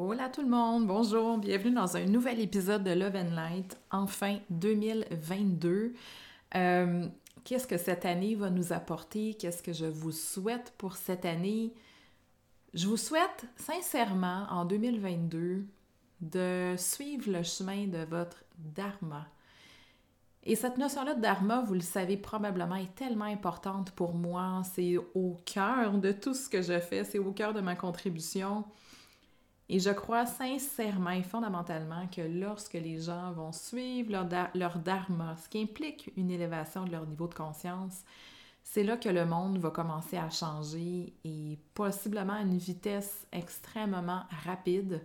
Hola tout le monde, bonjour, bienvenue dans un nouvel épisode de Love and Light, enfin 2022. Euh, qu'est-ce que cette année va nous apporter? Qu'est-ce que je vous souhaite pour cette année? Je vous souhaite sincèrement en 2022 de suivre le chemin de votre dharma. Et cette notion-là de dharma, vous le savez probablement, est tellement importante pour moi. C'est au cœur de tout ce que je fais, c'est au cœur de ma contribution. Et je crois sincèrement et fondamentalement que lorsque les gens vont suivre leur, dharma, ce qui implique une élévation de leur niveau de conscience, c'est là que le monde va commencer à changer et possiblement à une vitesse extrêmement rapide.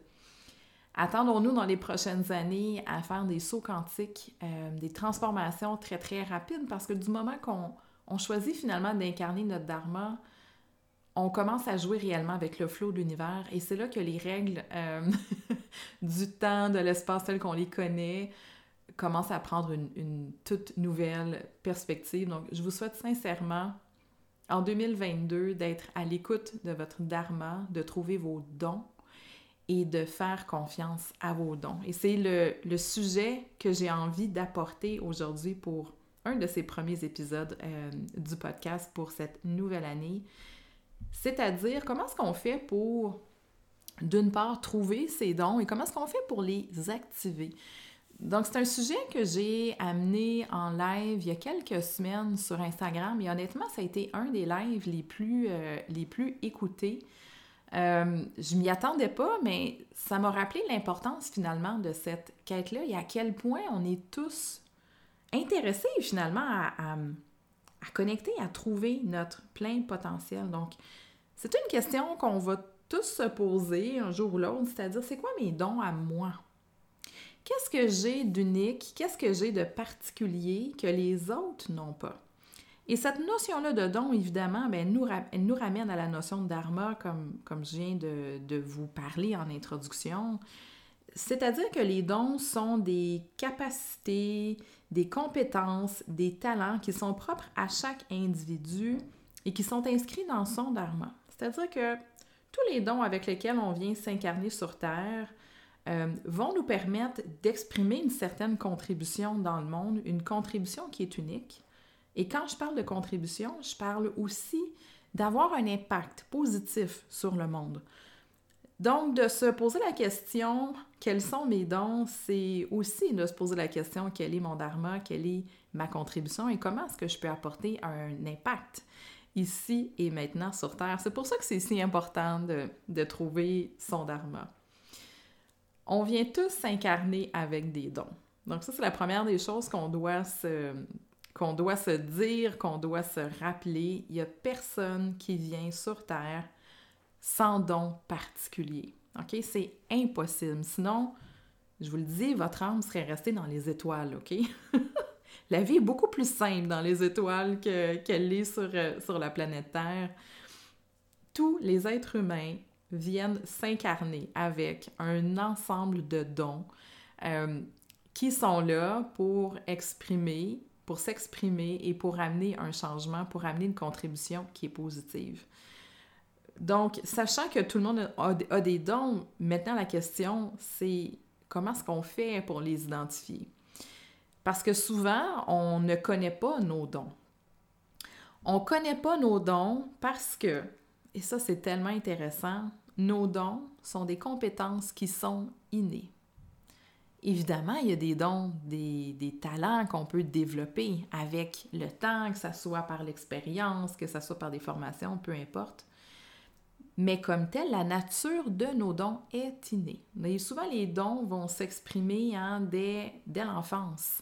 Attendons-nous dans les prochaines années à faire des sauts quantiques, euh, des transformations très très rapides parce que du moment qu'on choisit finalement d'incarner notre dharma, on commence à jouer réellement avec le flot de l'univers et c'est là que les règles euh, du temps, de l'espace tel qu'on les connaît commencent à prendre une, toute nouvelle perspective. Donc, je vous souhaite sincèrement en 2022 d'être à l'écoute de votre dharma, de trouver vos dons et de faire confiance à vos dons. Et c'est le, sujet que j'ai envie d'apporter aujourd'hui pour un de ces premiers épisodes euh, du podcast pour cette nouvelle année. C'est-à-dire, comment est-ce qu'on fait pour, d'une part, trouver ces dons et comment est-ce qu'on fait pour les activer? Donc, c'est un sujet que j'ai amené en live il y a quelques semaines sur Instagram et honnêtement, ça a été un des lives les plus, euh, écoutés. Euh, je m'y attendais pas, mais ça m'a rappelé l'importance finalement de cette quête-là et à quel point on est tous intéressés finalement à connecter, à trouver notre plein potentiel. Donc, c'est une question qu'on va tous se poser un jour ou l'autre, c'est-à-dire c'est quoi mes dons à moi? Qu'est-ce que j'ai d'unique? Qu'est-ce que j'ai de particulier que les autres n'ont pas? Et cette notion-là de don, évidemment, ben, nous, ramène à la notion de dharma, comme, comme je viens de vous parler en introduction. C'est-à-dire que les dons sont des capacités, des compétences, des talents qui sont propres à chaque individu et qui sont inscrits dans son dharma. C'est-à-dire que tous les dons avec lesquels on vient s'incarner sur Terre euh, vont nous permettre d'exprimer une certaine contribution dans le monde, une contribution qui est unique. Et quand je parle de contribution, je parle aussi d'avoir un impact positif sur le monde. Donc, de se poser la question, quels sont mes dons, c'est aussi de se poser la question, quel est mon dharma, quelle est ma contribution et comment est-ce que je peux apporter un impact ici et maintenant sur Terre. C'est pour ça que c'est si important de, trouver son dharma. On vient tous s'incarner avec des dons. Donc ça, c'est la première des choses qu'on doit se, qu'on doit se dire, qu'on doit se rappeler. Il n'y a personne qui vient sur Terre sans don particulier. OK? C'est impossible. Sinon, je vous le dis, votre âme serait restée dans les étoiles, OK? la vie est beaucoup plus simple dans les étoiles qu'elle l'est sur, euh, sur la planète Terre. Tous les êtres humains viennent s'incarner avec un ensemble de dons euh, qui sont là pour exprimer, pour s'exprimer et pour amener un changement, pour amener une contribution qui est positive. Donc, sachant que tout le monde a, des dons, maintenant la question, c'est comment est-ce qu'on fait pour les identifier? Parce que souvent, on ne connaît pas nos dons. On ne connaît pas nos dons parce que, et ça c'est tellement intéressant, nos dons sont des compétences qui sont innées. Évidemment, il y a des dons, des, des talents qu'on peut développer avec le temps, que ce soit par l'expérience, que ce soit par des formations, peu importe. Mais comme tel, la nature de nos dons est innée. Mais souvent, les dons vont s'exprimer hein, dès, l'enfance.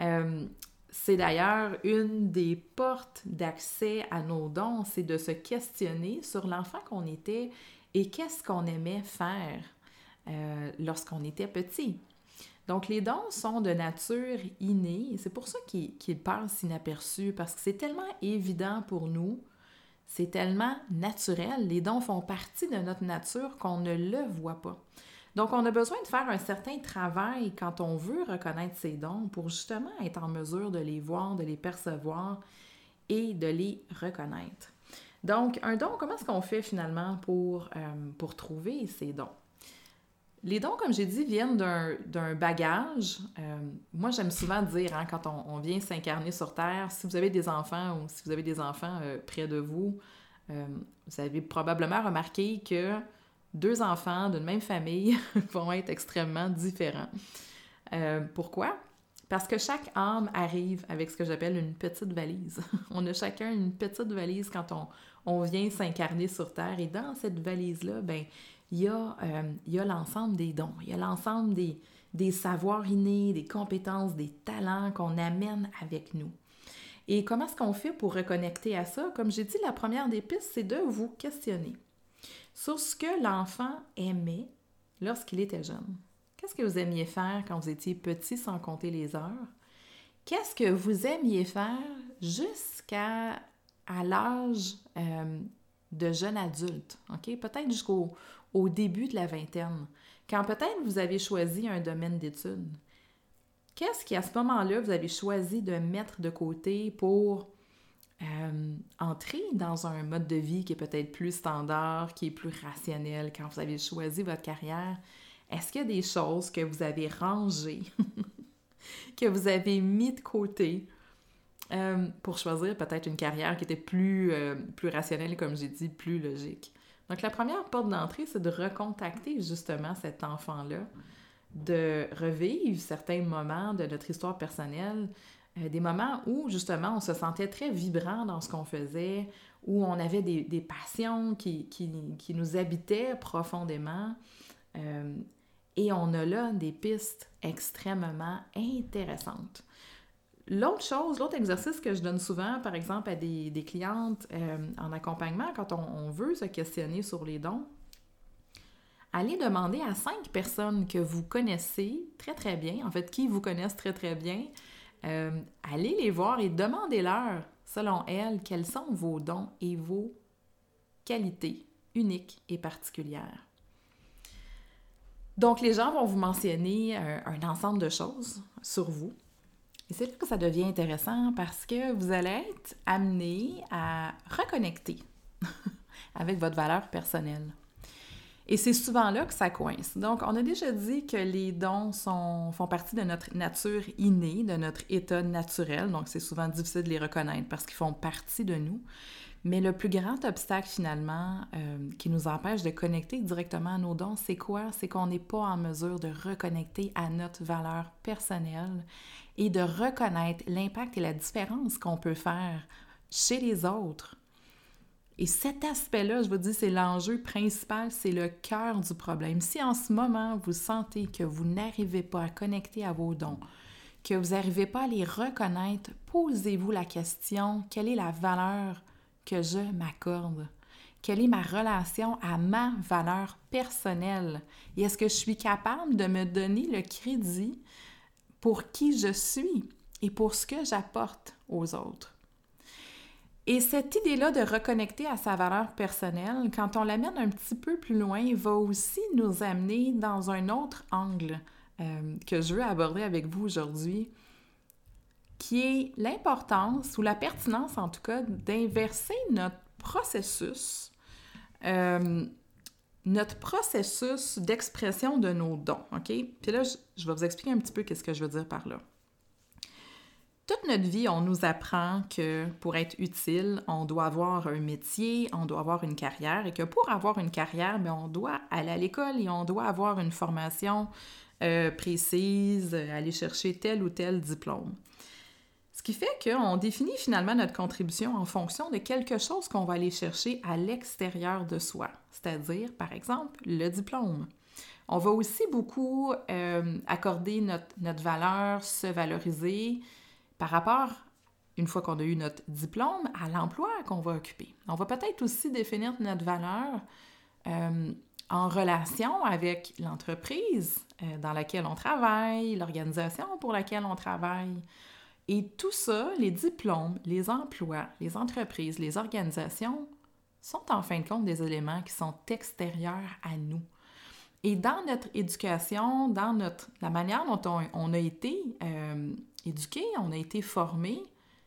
Euh, c'est d'ailleurs une des portes d'accès à nos dons, c'est de se questionner sur l'enfant qu'on était et qu'est-ce qu'on aimait faire euh, lorsqu'on était petit. Donc, les dons sont de nature innée et c'est pour ça qu'ils passent inaperçus parce que c'est tellement évident pour nous c'est tellement naturel, les dons font partie de notre nature qu'on ne le voit pas. Donc, on a besoin de faire un certain travail quand on veut reconnaître ces dons pour justement être en mesure de les voir, de les percevoir et de les reconnaître. Donc, un don, comment est-ce qu'on fait finalement pour, euh, trouver ces dons? Les dons, comme j'ai dit, viennent d'un bagage. Euh, moi, j'aime souvent dire, hein, quand on, vient s'incarner sur Terre, si vous avez des enfants ou si vous avez des enfants euh, près de vous, euh, vous avez probablement remarqué que deux enfants d'une même famille vont être extrêmement différents. pourquoi? Parce que chaque âme arrive avec ce que j'appelle une petite valise. on a chacun une petite valise quand on, on vient s'incarner sur Terre. Et dans cette valise-là, ben il y a, l'ensemble des dons, il y a l'ensemble des, des savoirs innés, des compétences, des talents qu'on amène avec nous. Et comment est-ce qu'on fait pour reconnecter à ça? Comme j'ai dit, la première des pistes, c'est de vous questionner sur ce que l'enfant aimait lorsqu'il était jeune. Qu'est-ce que vous aimiez faire quand vous étiez petit sans compter les heures? Qu'est-ce que vous aimiez faire jusqu'à à l'âge euh, de jeune adulte? Peut-être jusqu'au au début de la vingtaine, quand peut-être vous avez choisi un domaine d'études. Qu'est-ce qui, à ce moment-là, vous avez choisi de mettre de côté pour euh, entrer dans un mode de vie qui est peut-être plus standard, qui est plus rationnel quand vous avez choisi votre carrière? Est-ce qu'il y a des choses que vous avez rangées, que vous avez mis de côté euh, pour choisir peut-être une carrière qui était plus, euh, plus rationnelle, comme j'ai dit, plus logique? Donc, la première porte d'entrée, c'est de recontacter justement cet enfant-là, de revivre certains moments de notre histoire personnelle, euh, des moments où justement on se sentait très vibrant dans ce qu'on faisait, où on avait des, passions qui, qui, nous habitaient profondément. Euh, et on a là des pistes extrêmement intéressantes. L'autre chose, l'autre exercice que je donne souvent, par exemple, à des, clientes euh, en accompagnement, quand on, veut se questionner sur les dons, allez demander à cinq personnes que vous connaissez très très bien, en fait, qui vous connaissent très très bien, euh, allez les voir et demandez-leur, selon elles, quels sont vos dons et vos qualités uniques et particulières. Donc, les gens vont vous mentionner euh, un ensemble de choses sur vous et c'est là que ça devient intéressant parce que vous allez être amené à reconnecter avec votre valeur personnelle. Et c'est souvent là que ça coince. Donc, on a déjà dit que les dons font partie de notre nature innée, de notre état naturel. Donc, c'est souvent difficile de les reconnaître parce qu'ils font partie de nous. Mais le plus grand obstacle finalement euh, qui nous empêche de connecter directement à nos dons, c'est quoi? C'est qu'on n'est pas en mesure de reconnecter à notre valeur personnelle et de reconnaître l'impact et la différence qu'on peut faire chez les autres. Et cet aspect-là, je vous dis, c'est l'enjeu principal, c'est le cœur du problème. Si en ce moment, vous sentez que vous n'arrivez pas à connecter à vos dons, que vous n'arrivez pas à les reconnaître, posez-vous la question, quelle est la valeur que je m'accorde? Quelle est ma relation à ma valeur personnelle? Et est-ce que je suis capable de me donner le crédit pour qui je suis et pour ce que j'apporte aux autres? Et cette idée-là de reconnecter à sa valeur personnelle, quand on l'amène un petit peu plus loin, va aussi nous amener dans un autre angle euh, que je veux aborder avec vous aujourd'hui, qui est l'importance ou la pertinence en tout cas d'inverser notre processus, euh, notre processus d'expression de nos dons, OK? Puis là, je, vais vous expliquer un petit peu qu'est-ce que je veux dire par là. Toute notre vie, on nous apprend que pour être utile, on doit avoir un métier, on doit avoir une carrière, et que pour avoir une carrière, bien, on doit aller à l'école et on doit avoir une formation euh, précise, aller chercher tel ou tel diplôme. Ce qui fait qu'on définit finalement notre contribution en fonction de quelque chose qu'on va aller chercher à l'extérieur de soi, c'est-à-dire, par exemple, le diplôme. On va aussi beaucoup euh, accorder notre, valeur, se valoriser par rapport, une fois qu'on a eu notre diplôme, à l'emploi qu'on va occuper. On va peut-être aussi définir notre valeur euh, en relation avec l'entreprise euh, dans laquelle on travaille, l'organisation pour laquelle on travaille. Et tout ça, les diplômes, les emplois, les entreprises, les organisations, sont en fin de compte des éléments qui sont extérieurs à nous. Et dans notre éducation, dans notre, la manière dont on, a été euh, éduqué, on a été formé,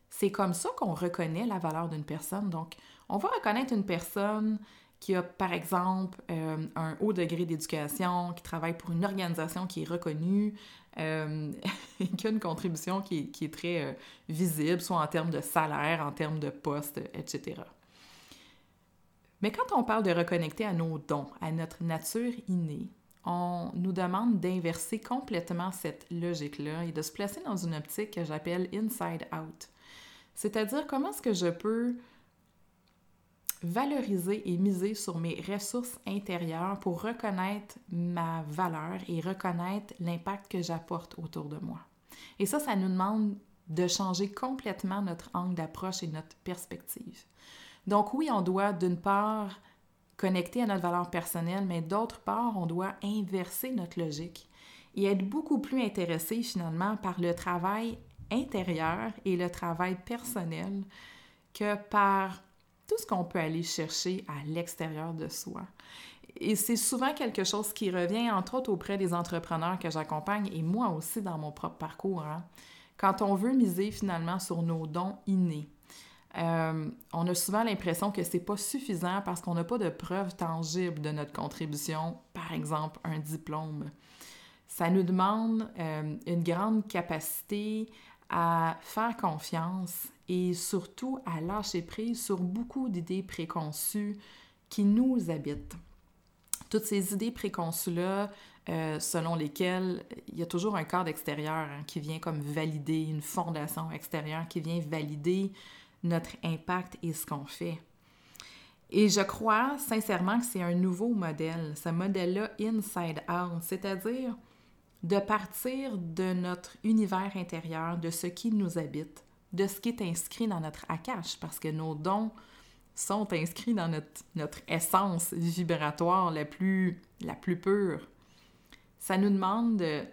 c'est comme ça qu'on reconnaît la valeur d'une personne. Donc, on va reconnaître une personne qui a par exemple euh, un haut degré d'éducation, qui travaille pour une organisation qui est reconnue, euh, qui a une contribution qui est, très euh, visible, soit en termes de salaire, en termes de poste, etc. Mais quand on parle de reconnecter à nos dons, à notre nature innée, on nous demande d'inverser complètement cette logique-là et de se placer dans une optique que j'appelle inside out. C'est-à-dire comment est-ce que je peux valoriser et miser sur mes ressources intérieures pour reconnaître ma valeur et reconnaître l'impact que j'apporte autour de moi. Et ça, ça nous demande de changer complètement notre angle d'approche et notre perspective. Donc oui, on doit d'une part connecter à notre valeur personnelle, mais d'autre part, on doit inverser notre logique et être beaucoup plus intéressé finalement par le travail intérieur et le travail personnel que par tout ce qu'on peut aller chercher à l'extérieur de soi. Et c'est souvent quelque chose qui revient, entre autres, auprès des entrepreneurs que j'accompagne et moi aussi dans mon propre parcours. Hein. Quand on veut miser finalement sur nos dons innés, euh, on a souvent l'impression que c'est pas suffisant parce qu'on n'a pas de preuves tangibles de notre contribution, par exemple un diplôme. Ça nous demande euh, une grande capacité à faire confiance et surtout à lâcher prise sur beaucoup d'idées préconçues qui nous habitent. Toutes ces idées préconçues-là, euh, selon lesquelles il y a toujours un cadre extérieur hein, qui vient comme valider, une fondation extérieure qui vient valider notre impact et ce qu'on fait. Et je crois sincèrement que c'est un nouveau modèle, ce modèle-là inside out, c'est-à-dire de partir de notre univers intérieur, de ce qui nous habite, de ce qui est inscrit dans notre akash, parce que nos dons sont inscrits dans notre, notre essence vibratoire la plus, la plus pure. Ça nous demande de,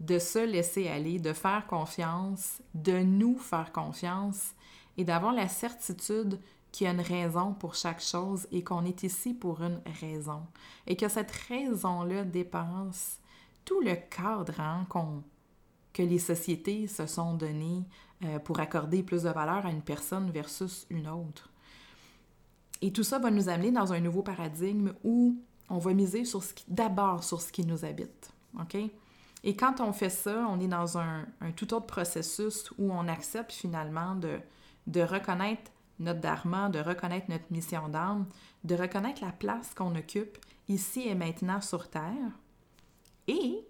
de se laisser aller, de faire confiance, de nous faire confiance et d'avoir la certitude qu'il y a une raison pour chaque chose et qu'on est ici pour une raison. Et que cette raison-là dépasse tout le cadre hein, que les sociétés se sont donné euh, pour accorder plus de valeur à une personne versus une autre. Et tout ça va nous amener dans un nouveau paradigme où on va miser sur ce d'abord sur ce qui nous habite. OK? Et quand on fait ça, on est dans un, tout autre processus où on accepte finalement de, de reconnaître notre dharma, de reconnaître notre mission d'âme, de reconnaître la place qu'on occupe ici et maintenant sur Terre et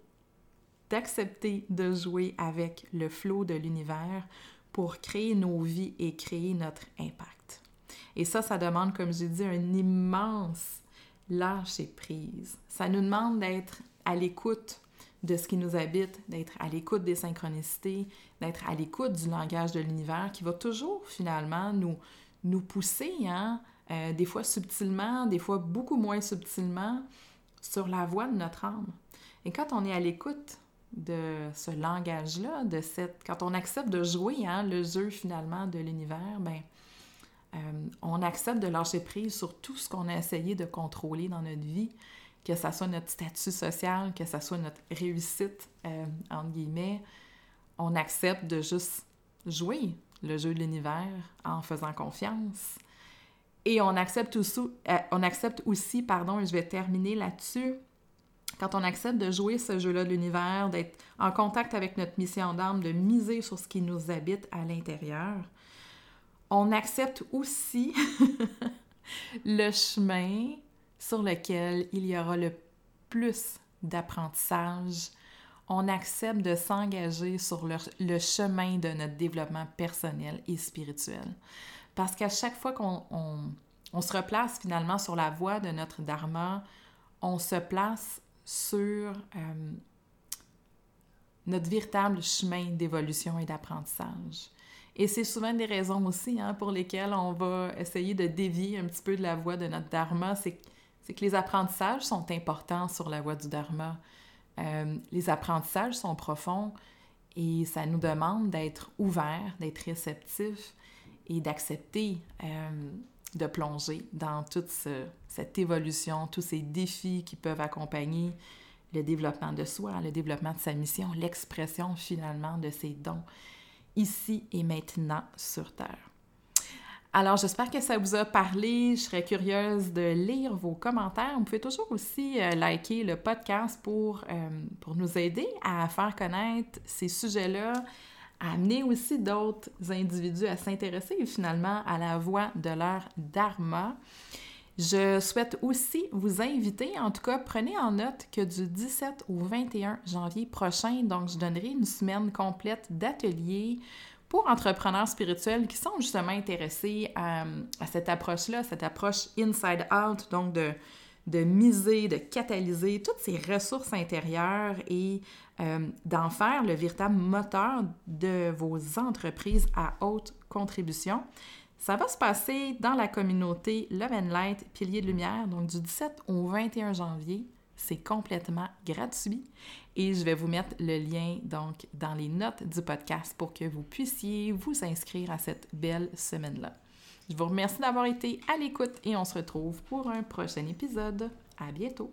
d'accepter de jouer avec le flot de l'univers pour créer nos vies et créer notre impact. Et ça, ça demande, comme j'ai dit, un immense lâcher prise. Ça nous demande d'être à l'écoute de ce qui nous habite, d'être à l'écoute des synchronicités, d'être à l'écoute du langage de l'univers qui va toujours finalement nous, nous pousser, hein, euh, des fois subtilement, des fois beaucoup moins subtilement, sur la voie de notre âme. Et quand on est à l'écoute de ce langage-là, de cette, quand on accepte de jouer hein, le jeu finalement de l'univers, ben, euh, on accepte de lâcher prise sur tout ce qu'on a essayé de contrôler dans notre vie, que ce soit notre statut social, que ce soit notre réussite, euh, entre guillemets. On accepte de juste jouer le jeu de l'univers en faisant confiance. Et on accepte aussi, euh, on accepte aussi pardon, je vais terminer là-dessus, quand on accepte de jouer ce jeu-là de l'univers, d'être en contact avec notre mission d'âme, de miser sur ce qui nous habite à l'intérieur, on accepte aussi le chemin sur lequel il y aura le plus d'apprentissage. On accepte de s'engager sur le, chemin de notre développement personnel et spirituel. Parce qu'à chaque fois qu'on on se replace finalement sur la voie de notre dharma, on se place sur euh, notre véritable chemin d'évolution et d'apprentissage. Et c'est souvent des raisons aussi hein, pour lesquelles on va essayer de dévier un petit peu de la voie de notre dharma. C'est que les apprentissages sont importants sur la voie du dharma. Euh, les apprentissages sont profonds et ça nous demande d'être ouverts, d'être réceptifs et d'accepter euh, de plonger dans toute cette évolution, tous ces défis qui peuvent accompagner le développement de soi, le développement de sa mission, l'expression finalement de ses dons, ici et maintenant sur Terre. Alors, j'espère que ça vous a parlé. Je serais curieuse de lire vos commentaires. Vous pouvez toujours aussi euh, liker le podcast pour, euh, pour nous aider à faire connaître ces sujets-là, amener aussi d'autres individus à s'intéresser finalement à la voie de leur dharma. Je souhaite aussi vous inviter, en tout cas, prenez en note que du 17 au 21 janvier prochain, donc je donnerai une semaine complète d'ateliers pour entrepreneurs spirituels qui sont justement intéressés à, cette approche-là, cette approche inside out, donc de, de miser, de catalyser toutes ces ressources intérieures et euh, d'en faire le véritable moteur de vos entreprises à haute contribution. Ça va se passer dans la communauté Love and Light Pilier de Lumière, donc du 17 au 21 janvier. C'est complètement gratuit et je vais vous mettre le lien donc dans les notes du podcast pour que vous puissiez vous inscrire à cette belle semaine-là. Je vous remercie d'avoir été à l'écoute et on se retrouve pour un prochain épisode. À bientôt!